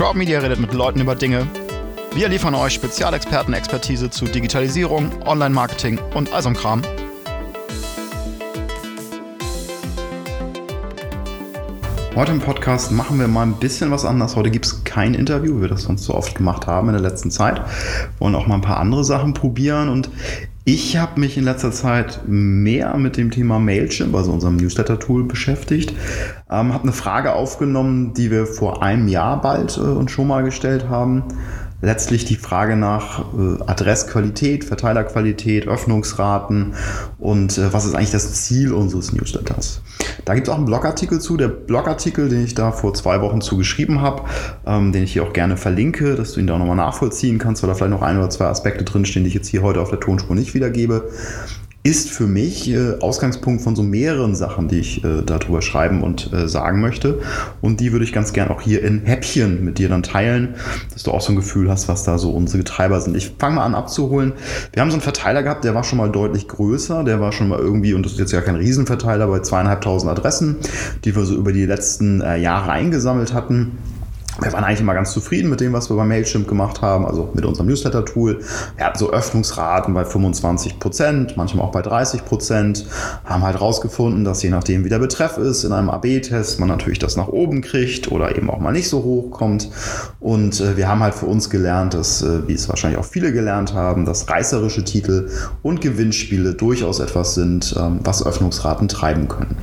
Crowd Media redet mit Leuten über Dinge. Wir liefern euch Spezialexperten-Expertise zu Digitalisierung, Online-Marketing und all so Kram. Heute im Podcast machen wir mal ein bisschen was anders. Heute gibt es kein Interview, wie wir das sonst so oft gemacht haben in der letzten Zeit. Wir wollen auch mal ein paar andere Sachen probieren und ich habe mich in letzter Zeit mehr mit dem Thema Mailchimp, also unserem Newsletter-Tool, beschäftigt. Ähm, habe eine Frage aufgenommen, die wir vor einem Jahr bald äh, uns schon mal gestellt haben letztlich die Frage nach äh, Adressqualität, Verteilerqualität, Öffnungsraten und äh, was ist eigentlich das Ziel unseres Newsletters. Da gibt es auch einen Blogartikel zu. Der Blogartikel, den ich da vor zwei Wochen zu geschrieben habe, ähm, den ich hier auch gerne verlinke, dass du ihn da nochmal nachvollziehen kannst, weil da vielleicht noch ein oder zwei Aspekte drinstehen, die ich jetzt hier heute auf der Tonspur nicht wiedergebe ist für mich äh, Ausgangspunkt von so mehreren Sachen, die ich äh, darüber schreiben und äh, sagen möchte. Und die würde ich ganz gern auch hier in Häppchen mit dir dann teilen, dass du auch so ein Gefühl hast, was da so unsere Treiber sind. Ich fange mal an abzuholen. Wir haben so einen Verteiler gehabt, der war schon mal deutlich größer. Der war schon mal irgendwie, und das ist jetzt ja kein Riesenverteiler, bei zweieinhalbtausend Adressen, die wir so über die letzten äh, Jahre eingesammelt hatten wir waren eigentlich immer ganz zufrieden mit dem, was wir bei Mailchimp gemacht haben, also mit unserem Newsletter-Tool. Wir hatten so Öffnungsraten bei 25 Prozent, manchmal auch bei 30 Prozent. Haben halt rausgefunden, dass je nachdem, wie der Betreff ist, in einem AB-Test man natürlich das nach oben kriegt oder eben auch mal nicht so hoch kommt. Und äh, wir haben halt für uns gelernt, dass, äh, wie es wahrscheinlich auch viele gelernt haben, dass reißerische Titel und Gewinnspiele durchaus etwas sind, ähm, was Öffnungsraten treiben können.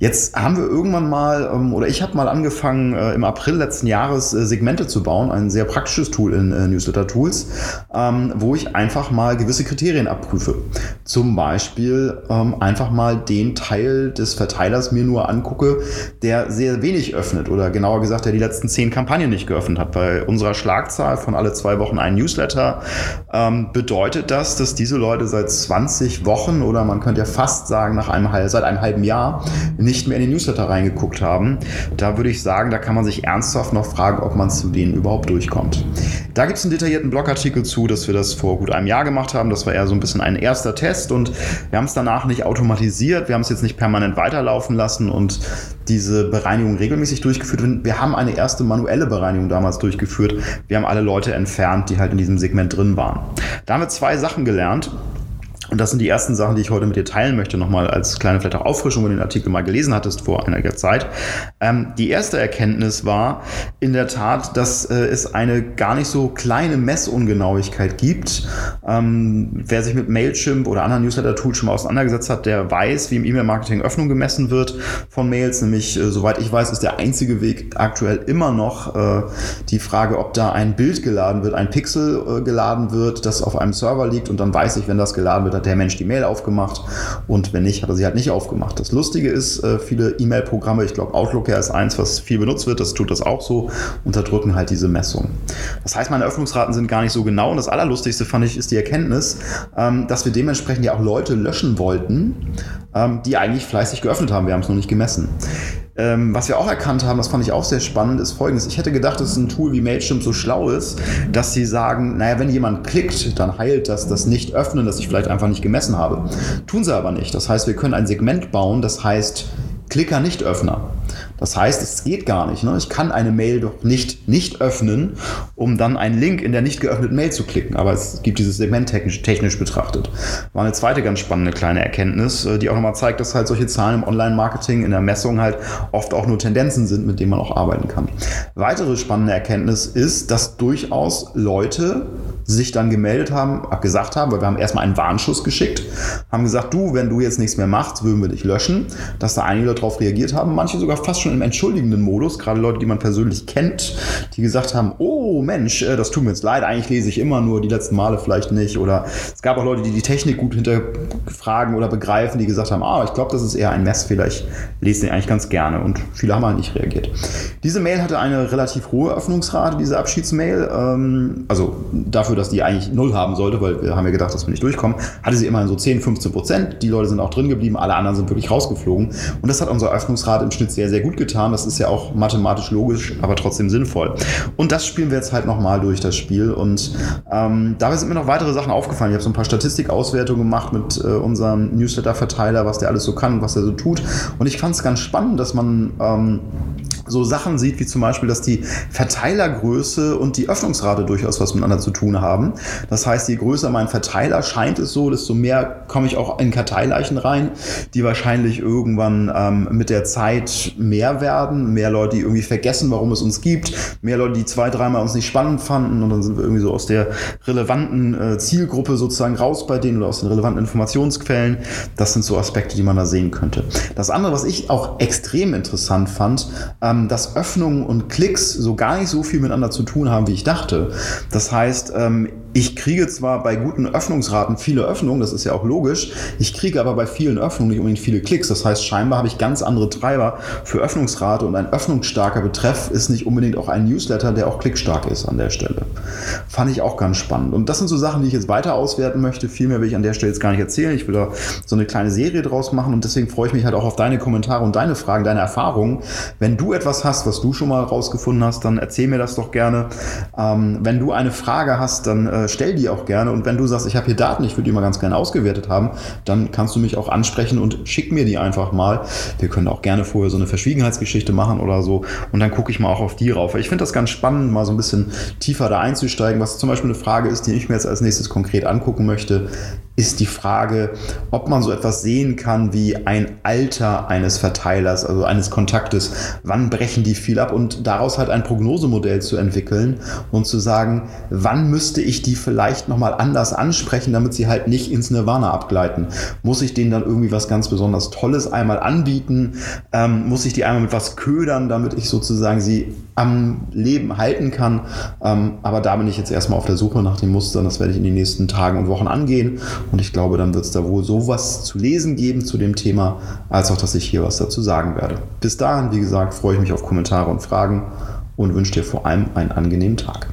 Jetzt haben wir irgendwann mal, ähm, oder ich habe mal angefangen, äh, im April letzten Jahres äh, Segmente zu bauen, ein sehr praktisches Tool in äh, Newsletter Tools, ähm, wo ich einfach mal gewisse Kriterien abprüfe. Zum Beispiel ähm, einfach mal den Teil des Verteilers mir nur angucke, der sehr wenig öffnet oder genauer gesagt, der die letzten zehn Kampagnen nicht geöffnet hat. Bei unserer Schlagzahl von alle zwei Wochen ein Newsletter bedeutet das, dass diese Leute seit 20 Wochen oder man könnte ja fast sagen nach einem, seit einem halben Jahr nicht mehr in den Newsletter reingeguckt haben. Da würde ich sagen, da kann man sich ernsthaft noch fragen, ob man zu denen überhaupt durchkommt. Da gibt es einen detaillierten Blogartikel zu, dass wir das vor gut einem Jahr gemacht haben. Das war eher so ein bisschen ein erster Test und wir haben es danach nicht automatisiert. Wir haben es jetzt nicht permanent weiterlaufen lassen und diese Bereinigung regelmäßig durchgeführt. Wir haben eine erste manuelle Bereinigung damals durchgeführt. Wir haben alle Leute entfernt, die halt in diesem Segment drin waren. Da haben wir zwei Sachen gelernt. Und das sind die ersten Sachen, die ich heute mit dir teilen möchte, nochmal als kleine vielleicht auch Auffrischung, wenn du den Artikel mal gelesen hattest vor einiger Zeit. Ähm, die erste Erkenntnis war in der Tat, dass äh, es eine gar nicht so kleine Messungenauigkeit gibt. Ähm, wer sich mit Mailchimp oder anderen Newsletter-Tools schon mal auseinandergesetzt hat, der weiß, wie im E-Mail-Marketing Öffnung gemessen wird von Mails. Nämlich, äh, soweit ich weiß, ist der einzige Weg aktuell immer noch äh, die Frage, ob da ein Bild geladen wird, ein Pixel äh, geladen wird, das auf einem Server liegt und dann weiß ich, wenn das geladen wird, hat der Mensch die Mail aufgemacht und wenn nicht, hat er sie halt nicht aufgemacht. Das Lustige ist, äh, viele E-Mail-Programme, ich glaube Outlook ja ist eins, was viel benutzt wird, das tut das auch so, unterdrücken halt diese Messung. Das heißt, meine Öffnungsraten sind gar nicht so genau und das Allerlustigste fand ich ist die Erkenntnis, ähm, dass wir dementsprechend ja auch Leute löschen wollten, ähm, die eigentlich fleißig geöffnet haben. Wir haben es noch nicht gemessen. Ähm, was wir auch erkannt haben, das fand ich auch sehr spannend, ist folgendes. Ich hätte gedacht, dass ein Tool wie Mailchimp so schlau ist, dass sie sagen, naja, wenn jemand klickt, dann heilt das das Nicht-Öffnen, das ich vielleicht einfach nicht gemessen habe. Tun sie aber nicht. Das heißt, wir können ein Segment bauen, das heißt Klicker-Nicht-Öffner. Das heißt, es geht gar nicht. Ne? Ich kann eine Mail doch nicht nicht öffnen, um dann einen Link in der nicht geöffneten Mail zu klicken. Aber es gibt dieses Segment technisch, technisch betrachtet. War eine zweite ganz spannende kleine Erkenntnis, äh, die auch nochmal zeigt, dass halt solche Zahlen im Online-Marketing in der Messung halt oft auch nur Tendenzen sind, mit denen man auch arbeiten kann. Weitere spannende Erkenntnis ist, dass durchaus Leute sich dann gemeldet haben, gesagt haben, weil wir haben erstmal einen Warnschuss geschickt, haben gesagt, du, wenn du jetzt nichts mehr machst, würden wir dich löschen, dass da einige darauf reagiert haben, manche sogar fast schon im entschuldigenden Modus, gerade Leute, die man persönlich kennt, die gesagt haben, oh Mensch, äh, das tut mir jetzt leid, eigentlich lese ich immer nur die letzten Male vielleicht nicht. Oder es gab auch Leute, die die Technik gut hinterfragen oder begreifen, die gesagt haben, ah, ich glaube, das ist eher ein Messfehler, ich lese den eigentlich ganz gerne. Und viele haben halt nicht reagiert. Diese Mail hatte eine relativ hohe Öffnungsrate, diese Abschiedsmail. Ähm, also dafür, dass die eigentlich null haben sollte, weil wir haben ja gedacht, dass wir nicht durchkommen, hatte sie immerhin so 10, 15 Prozent. Die Leute sind auch drin geblieben, alle anderen sind wirklich rausgeflogen. Und das hat unsere Öffnungsrate im Schnitt sehr, sehr gut getan. Das ist ja auch mathematisch logisch, aber trotzdem sinnvoll. Und das spielen wir jetzt halt nochmal durch das Spiel. Und ähm, dabei sind mir noch weitere Sachen aufgefallen. Ich habe so ein paar Statistikauswertungen gemacht mit äh, unserem Newsletter-Verteiler, was der alles so kann und was er so tut. Und ich fand es ganz spannend, dass man ähm, so Sachen sieht, wie zum Beispiel, dass die Verteilergröße und die Öffnungsrate durchaus was miteinander zu tun haben. Das heißt, je größer mein Verteiler scheint es so, desto mehr komme ich auch in Karteileichen rein, die wahrscheinlich irgendwann ähm, mit der Zeit mehr werden. Mehr Leute, die irgendwie vergessen, warum es uns gibt. Mehr Leute, die zwei, dreimal uns nicht spannend fanden und dann sind wir irgendwie so aus der relevanten äh, Zielgruppe sozusagen raus bei denen oder aus den relevanten Informationsquellen. Das sind so Aspekte, die man da sehen könnte. Das andere, was ich auch extrem interessant fand, ähm, dass Öffnungen und Klicks so gar nicht so viel miteinander zu tun haben, wie ich dachte. Das heißt, ähm, ich kriege zwar bei guten Öffnungsraten viele Öffnungen, das ist ja auch logisch, ich kriege aber bei vielen Öffnungen nicht unbedingt viele Klicks. Das heißt, scheinbar habe ich ganz andere Treiber für Öffnungsrate und ein öffnungsstarker Betreff ist nicht unbedingt auch ein Newsletter, der auch klickstark ist an der Stelle. Fand ich auch ganz spannend. Und das sind so Sachen, die ich jetzt weiter auswerten möchte. Viel mehr will ich an der Stelle jetzt gar nicht erzählen. Ich will da so eine kleine Serie draus machen und deswegen freue ich mich halt auch auf deine Kommentare und deine Fragen, deine Erfahrungen. Wenn du etwas hast, was du schon mal rausgefunden hast, dann erzähl mir das doch gerne. Ähm, wenn du eine Frage hast, dann äh, stell die auch gerne. Und wenn du sagst, ich habe hier Daten, ich würde die mal ganz gerne ausgewertet haben, dann kannst du mich auch ansprechen und schick mir die einfach mal. Wir können auch gerne vorher so eine Verschwiegenheitsgeschichte machen oder so. Und dann gucke ich mal auch auf die rauf. Ich finde das ganz spannend, mal so ein bisschen tiefer da einzusteigen. Was zum Beispiel eine Frage ist, die ich mir jetzt als nächstes konkret angucken möchte, ist die Frage, ob man so etwas sehen kann wie ein Alter eines Verteilers, also eines Kontaktes. Wann brechen die viel ab? Und daraus halt ein Prognosemodell zu entwickeln und zu sagen, wann müsste ich die vielleicht nochmal anders ansprechen, damit sie halt nicht ins Nirvana abgleiten. Muss ich denen dann irgendwie was ganz besonders Tolles einmal anbieten? Ähm, muss ich die einmal mit was ködern, damit ich sozusagen sie am Leben halten kann? Ähm, aber da bin ich jetzt erstmal auf der Suche nach den Mustern. Das werde ich in den nächsten Tagen und Wochen angehen und ich glaube, dann wird es da wohl sowas zu lesen geben zu dem Thema, als auch, dass ich hier was dazu sagen werde. Bis dahin, wie gesagt, freue ich mich auf Kommentare und Fragen und wünsche dir vor allem einen angenehmen Tag.